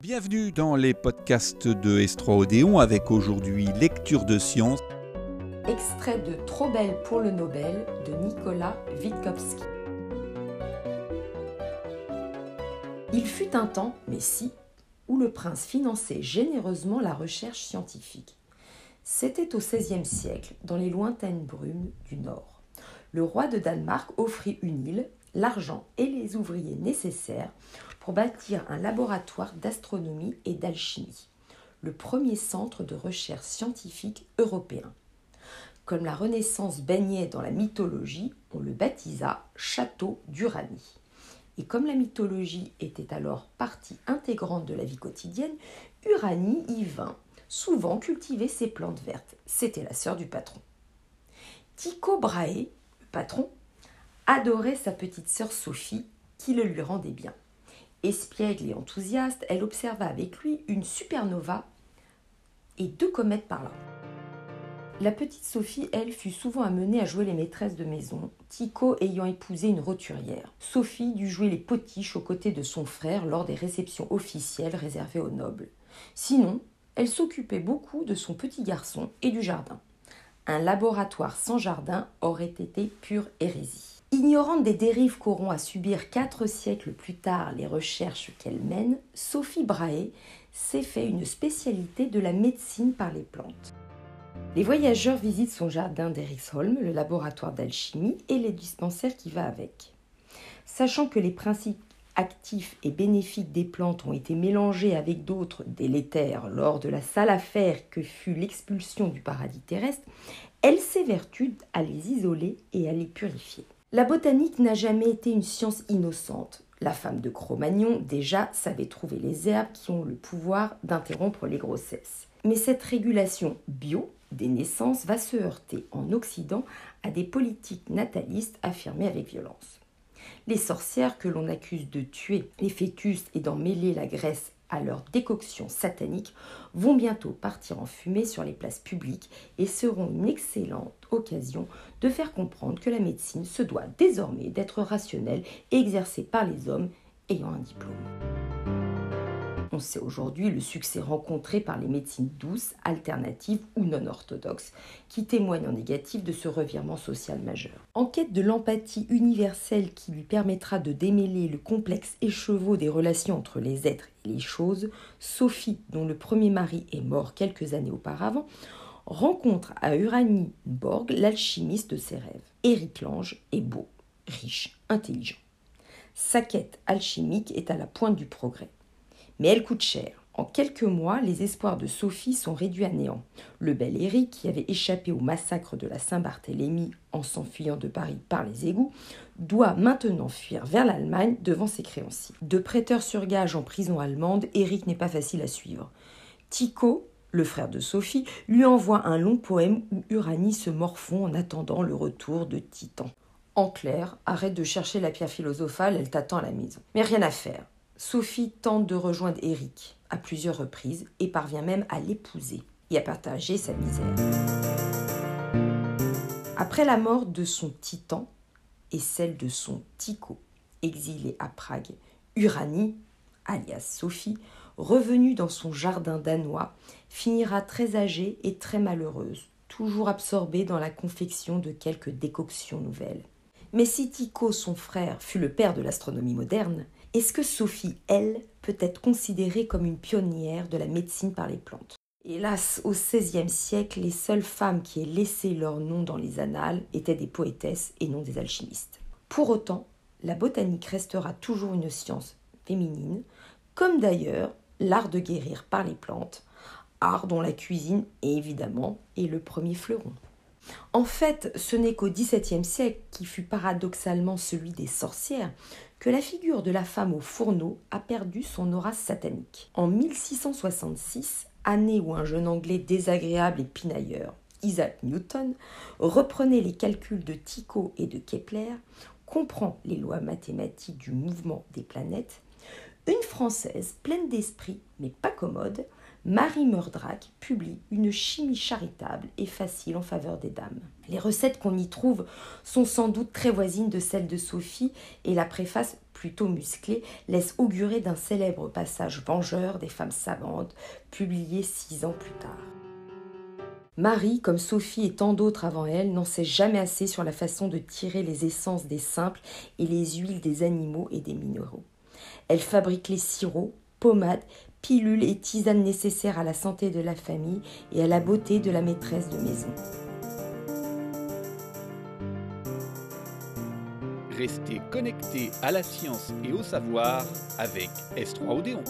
Bienvenue dans les podcasts de Estroa Odéon avec aujourd'hui lecture de science. Extrait de Trop belle pour le Nobel de Nicolas Witkowski. Il fut un temps, mais si, où le prince finançait généreusement la recherche scientifique. C'était au XVIe siècle, dans les lointaines brumes du Nord. Le roi de Danemark offrit une île, l'argent et les ouvriers nécessaires pour bâtir un laboratoire d'astronomie et d'alchimie, le premier centre de recherche scientifique européen. Comme la Renaissance baignait dans la mythologie, on le baptisa Château d'Uranie. Et comme la mythologie était alors partie intégrante de la vie quotidienne, Uranie y vint souvent cultiver ses plantes vertes. C'était la sœur du patron. Tycho Brahe, le patron, adorait sa petite sœur Sophie, qui le lui rendait bien. Espiègle et enthousiaste, elle observa avec lui une supernova et deux comètes par là. La petite Sophie, elle, fut souvent amenée à jouer les maîtresses de maison, Tycho ayant épousé une roturière. Sophie dut jouer les potiches aux côtés de son frère lors des réceptions officielles réservées aux nobles. Sinon, elle s'occupait beaucoup de son petit garçon et du jardin. Un laboratoire sans jardin aurait été pure hérésie. Ignorante des dérives qu'auront à subir quatre siècles plus tard les recherches qu'elle mène, Sophie Brahe s'est fait une spécialité de la médecine par les plantes. Les voyageurs visitent son jardin d'Eriksholm, le laboratoire d'alchimie et les dispensaires qui va avec. Sachant que les principes actifs et bénéfiques des plantes ont été mélangés avec d'autres délétères lors de la sale affaire que fut l'expulsion du paradis terrestre, elle s'évertue à les isoler et à les purifier. La botanique n'a jamais été une science innocente. La femme de Cro-Magnon, déjà, savait trouver les herbes qui ont le pouvoir d'interrompre les grossesses. Mais cette régulation bio des naissances va se heurter en Occident à des politiques natalistes affirmées avec violence. Les sorcières que l'on accuse de tuer les fœtus et d'en mêler la graisse à leur décoction satanique vont bientôt partir en fumée sur les places publiques et seront une excellente occasion de faire comprendre que la médecine se doit désormais d'être rationnelle et exercée par les hommes ayant un diplôme. On sait aujourd'hui le succès rencontré par les médecines douces, alternatives ou non orthodoxes, qui témoignent en négatif de ce revirement social majeur. En quête de l'empathie universelle qui lui permettra de démêler le complexe écheveau des relations entre les êtres et les choses, Sophie, dont le premier mari est mort quelques années auparavant, rencontre à Uranie Borg l'alchimiste de ses rêves. Éric Lange est beau, riche, intelligent. Sa quête alchimique est à la pointe du progrès. Mais elle coûte cher. En quelques mois, les espoirs de Sophie sont réduits à néant. Le bel Éric, qui avait échappé au massacre de la Saint-Barthélemy en s'enfuyant de Paris par les égouts, doit maintenant fuir vers l'Allemagne devant ses créanciers. De prêteur sur gage en prison allemande, Éric n'est pas facile à suivre. Tycho, le frère de Sophie, lui envoie un long poème où Uranie se morfond en attendant le retour de Titan. En clair, arrête de chercher la pierre philosophale, elle t'attend à la maison. Mais rien à faire. Sophie tente de rejoindre Eric à plusieurs reprises et parvient même à l'épouser et à partager sa misère. Après la mort de son titan et celle de son Tycho, exilé à Prague, Uranie, alias Sophie, revenue dans son jardin danois, finira très âgée et très malheureuse, toujours absorbée dans la confection de quelques décoctions nouvelles. Mais si Tycho, son frère, fut le père de l'astronomie moderne, est-ce que Sophie, elle, peut être considérée comme une pionnière de la médecine par les plantes? Hélas, au XVIe siècle, les seules femmes qui aient laissé leur nom dans les annales étaient des poétesses et non des alchimistes. Pour autant, la botanique restera toujours une science féminine, comme d'ailleurs l'art de guérir par les plantes, art dont la cuisine, évidemment, est le premier fleuron. En fait, ce n'est qu'au XVIIe siècle, qui fut paradoxalement celui des sorcières, que la figure de la femme au fourneau a perdu son aura satanique. En 1666, année où un jeune Anglais désagréable et pinailleur, Isaac Newton, reprenait les calculs de Tycho et de Kepler, comprend les lois mathématiques du mouvement des planètes, une Française pleine d'esprit mais pas commode Marie Murdrac publie une chimie charitable et facile en faveur des dames. Les recettes qu'on y trouve sont sans doute très voisines de celles de Sophie et la préface plutôt musclé, laisse augurer d'un célèbre passage vengeur des femmes savantes, publié six ans plus tard. Marie, comme Sophie et tant d'autres avant elle, n'en sait jamais assez sur la façon de tirer les essences des simples et les huiles des animaux et des minéraux. Elle fabrique les sirops, pommades, pilules et tisanes nécessaires à la santé de la famille et à la beauté de la maîtresse de maison. Restez connectés à la science et au savoir avec S3 Odéon.